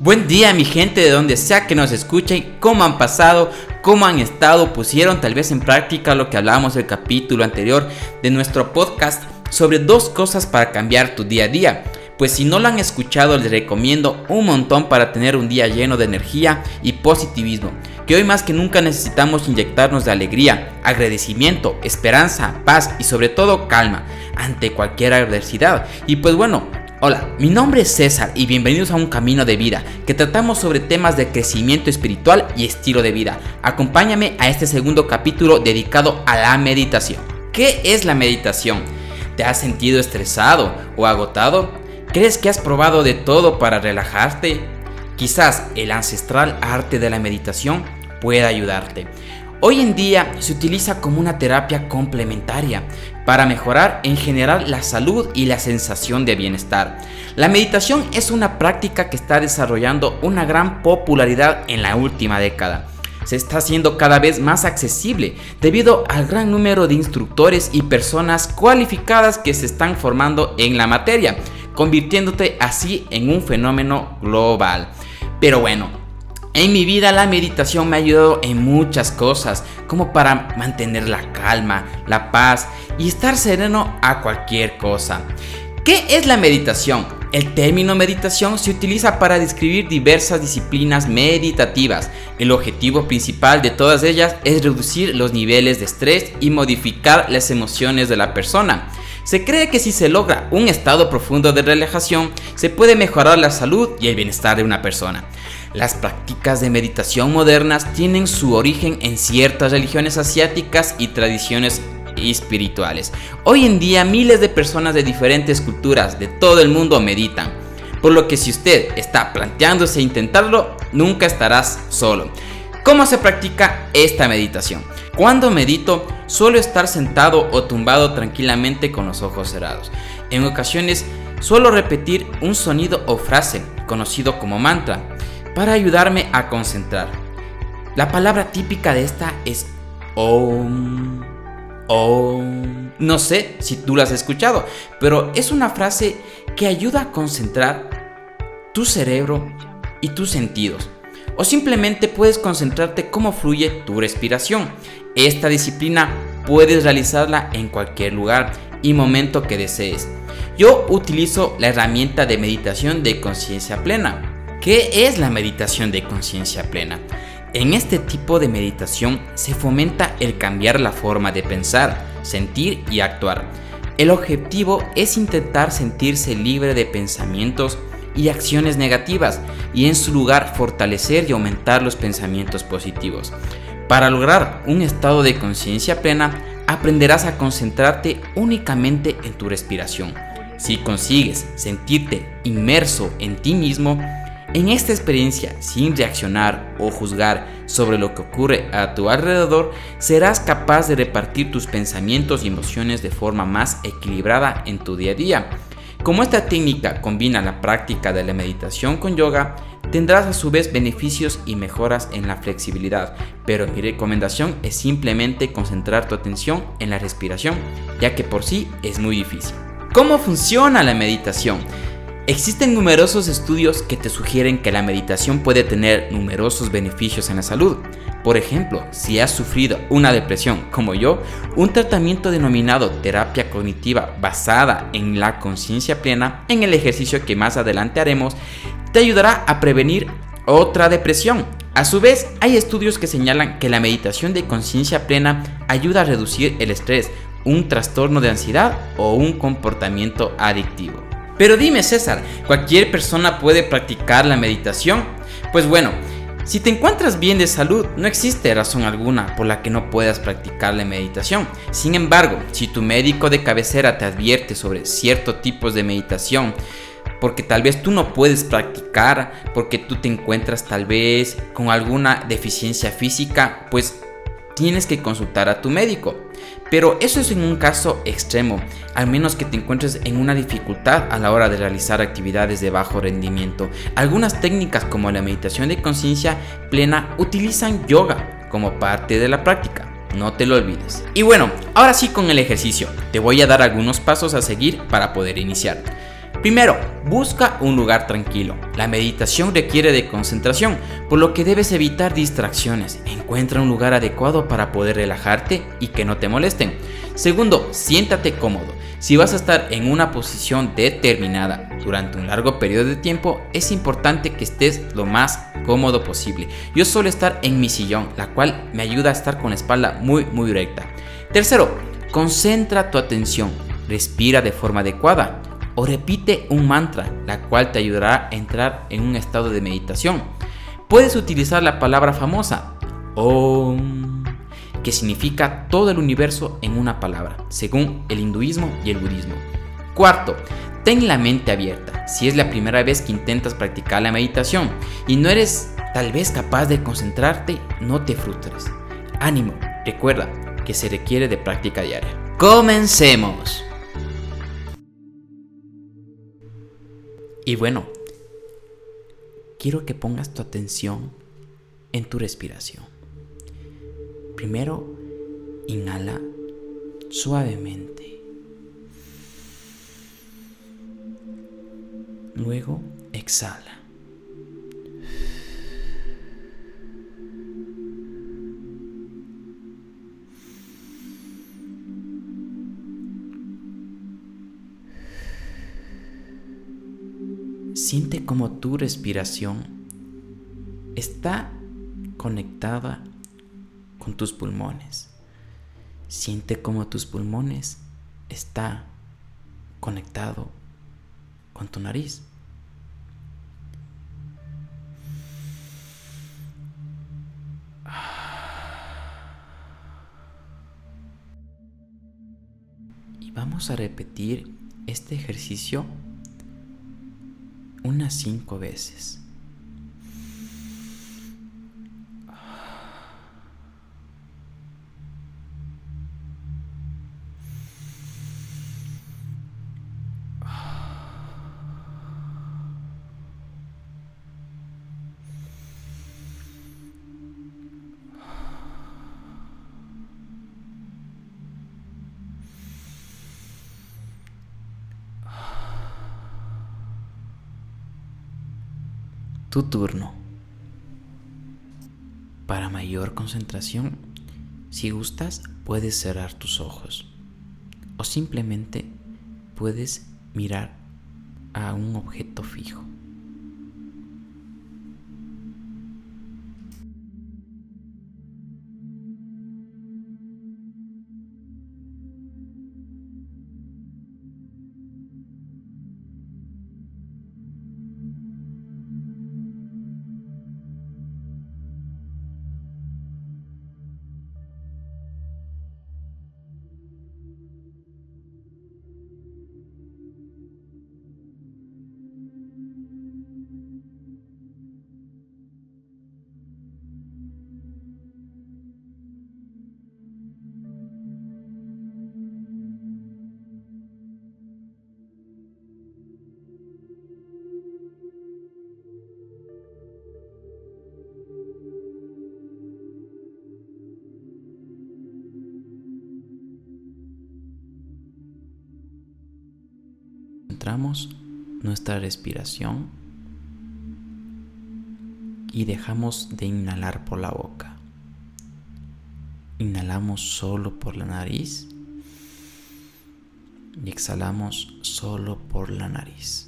Buen día mi gente de donde sea que nos escuchen, cómo han pasado, cómo han estado, pusieron tal vez en práctica lo que hablábamos el capítulo anterior de nuestro podcast sobre dos cosas para cambiar tu día a día. Pues si no lo han escuchado les recomiendo un montón para tener un día lleno de energía y positivismo, que hoy más que nunca necesitamos inyectarnos de alegría, agradecimiento, esperanza, paz y sobre todo calma ante cualquier adversidad. Y pues bueno, Hola, mi nombre es César y bienvenidos a un camino de vida que tratamos sobre temas de crecimiento espiritual y estilo de vida. Acompáñame a este segundo capítulo dedicado a la meditación. ¿Qué es la meditación? ¿Te has sentido estresado o agotado? ¿Crees que has probado de todo para relajarte? Quizás el ancestral arte de la meditación pueda ayudarte. Hoy en día se utiliza como una terapia complementaria para mejorar en general la salud y la sensación de bienestar. La meditación es una práctica que está desarrollando una gran popularidad en la última década. Se está haciendo cada vez más accesible debido al gran número de instructores y personas cualificadas que se están formando en la materia, convirtiéndote así en un fenómeno global. Pero bueno, en mi vida la meditación me ha ayudado en muchas cosas, como para mantener la calma, la paz y estar sereno a cualquier cosa. ¿Qué es la meditación? El término meditación se utiliza para describir diversas disciplinas meditativas. El objetivo principal de todas ellas es reducir los niveles de estrés y modificar las emociones de la persona. Se cree que si se logra un estado profundo de relajación, se puede mejorar la salud y el bienestar de una persona. Las prácticas de meditación modernas tienen su origen en ciertas religiones asiáticas y tradiciones espirituales. Hoy en día miles de personas de diferentes culturas de todo el mundo meditan, por lo que si usted está planteándose intentarlo, nunca estarás solo. ¿Cómo se practica esta meditación? Cuando medito, suelo estar sentado o tumbado tranquilamente con los ojos cerrados. En ocasiones, suelo repetir un sonido o frase, conocido como mantra, para ayudarme a concentrar. La palabra típica de esta es Om. Om. No sé si tú la has escuchado, pero es una frase que ayuda a concentrar tu cerebro y tus sentidos. O simplemente puedes concentrarte cómo fluye tu respiración. Esta disciplina puedes realizarla en cualquier lugar y momento que desees. Yo utilizo la herramienta de meditación de conciencia plena ¿Qué es la meditación de conciencia plena? En este tipo de meditación se fomenta el cambiar la forma de pensar, sentir y actuar. El objetivo es intentar sentirse libre de pensamientos y acciones negativas y en su lugar fortalecer y aumentar los pensamientos positivos. Para lograr un estado de conciencia plena, aprenderás a concentrarte únicamente en tu respiración. Si consigues sentirte inmerso en ti mismo, en esta experiencia, sin reaccionar o juzgar sobre lo que ocurre a tu alrededor, serás capaz de repartir tus pensamientos y emociones de forma más equilibrada en tu día a día. Como esta técnica combina la práctica de la meditación con yoga, tendrás a su vez beneficios y mejoras en la flexibilidad, pero mi recomendación es simplemente concentrar tu atención en la respiración, ya que por sí es muy difícil. ¿Cómo funciona la meditación? Existen numerosos estudios que te sugieren que la meditación puede tener numerosos beneficios en la salud. Por ejemplo, si has sufrido una depresión como yo, un tratamiento denominado terapia cognitiva basada en la conciencia plena, en el ejercicio que más adelante haremos, te ayudará a prevenir otra depresión. A su vez, hay estudios que señalan que la meditación de conciencia plena ayuda a reducir el estrés, un trastorno de ansiedad o un comportamiento adictivo. Pero dime César, ¿cualquier persona puede practicar la meditación? Pues bueno, si te encuentras bien de salud, no existe razón alguna por la que no puedas practicar la meditación. Sin embargo, si tu médico de cabecera te advierte sobre ciertos tipos de meditación, porque tal vez tú no puedes practicar, porque tú te encuentras tal vez con alguna deficiencia física, pues tienes que consultar a tu médico. Pero eso es en un caso extremo, al menos que te encuentres en una dificultad a la hora de realizar actividades de bajo rendimiento. Algunas técnicas como la meditación de conciencia plena utilizan yoga como parte de la práctica. No te lo olvides. Y bueno, ahora sí con el ejercicio. Te voy a dar algunos pasos a seguir para poder iniciar. Primero, busca un lugar tranquilo. La meditación requiere de concentración, por lo que debes evitar distracciones. Encuentra un lugar adecuado para poder relajarte y que no te molesten. Segundo, siéntate cómodo. Si vas a estar en una posición determinada durante un largo periodo de tiempo, es importante que estés lo más cómodo posible. Yo suelo estar en mi sillón, la cual me ayuda a estar con la espalda muy muy recta. Tercero, concentra tu atención. Respira de forma adecuada o repite un mantra, la cual te ayudará a entrar en un estado de meditación. Puedes utilizar la palabra famosa Om, que significa todo el universo en una palabra, según el hinduismo y el budismo. Cuarto, ten la mente abierta. Si es la primera vez que intentas practicar la meditación y no eres tal vez capaz de concentrarte, no te frustres. Ánimo, recuerda que se requiere de práctica diaria. Comencemos. Y bueno, quiero que pongas tu atención en tu respiración. Primero, inhala suavemente. Luego, exhala. Siente como tu respiración está conectada con tus pulmones. Siente como tus pulmones está conectado con tu nariz. Y vamos a repetir este ejercicio unas cinco veces. Tu turno. Para mayor concentración, si gustas, puedes cerrar tus ojos o simplemente puedes mirar a un objeto fijo. Nuestra respiración y dejamos de inhalar por la boca. Inhalamos solo por la nariz y exhalamos solo por la nariz.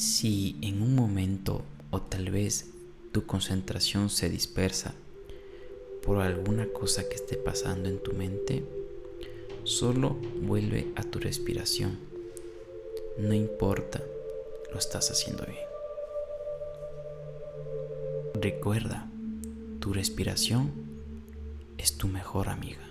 Si en un momento o tal vez tu concentración se dispersa por alguna cosa que esté pasando en tu mente, solo vuelve a tu respiración. No importa, lo estás haciendo bien. Recuerda, tu respiración es tu mejor amiga.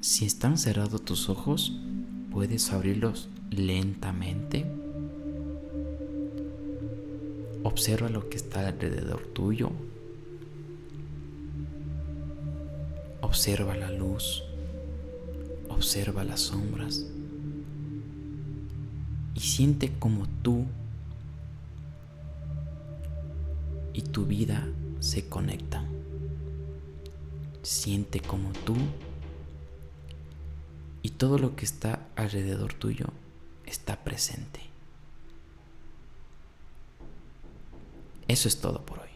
Si están cerrados tus ojos, puedes abrirlos lentamente. Observa lo que está alrededor tuyo. Observa la luz. Observa las sombras. Y siente como tú y tu vida se conectan. Siente como tú y todo lo que está alrededor tuyo está presente. Eso es todo por hoy.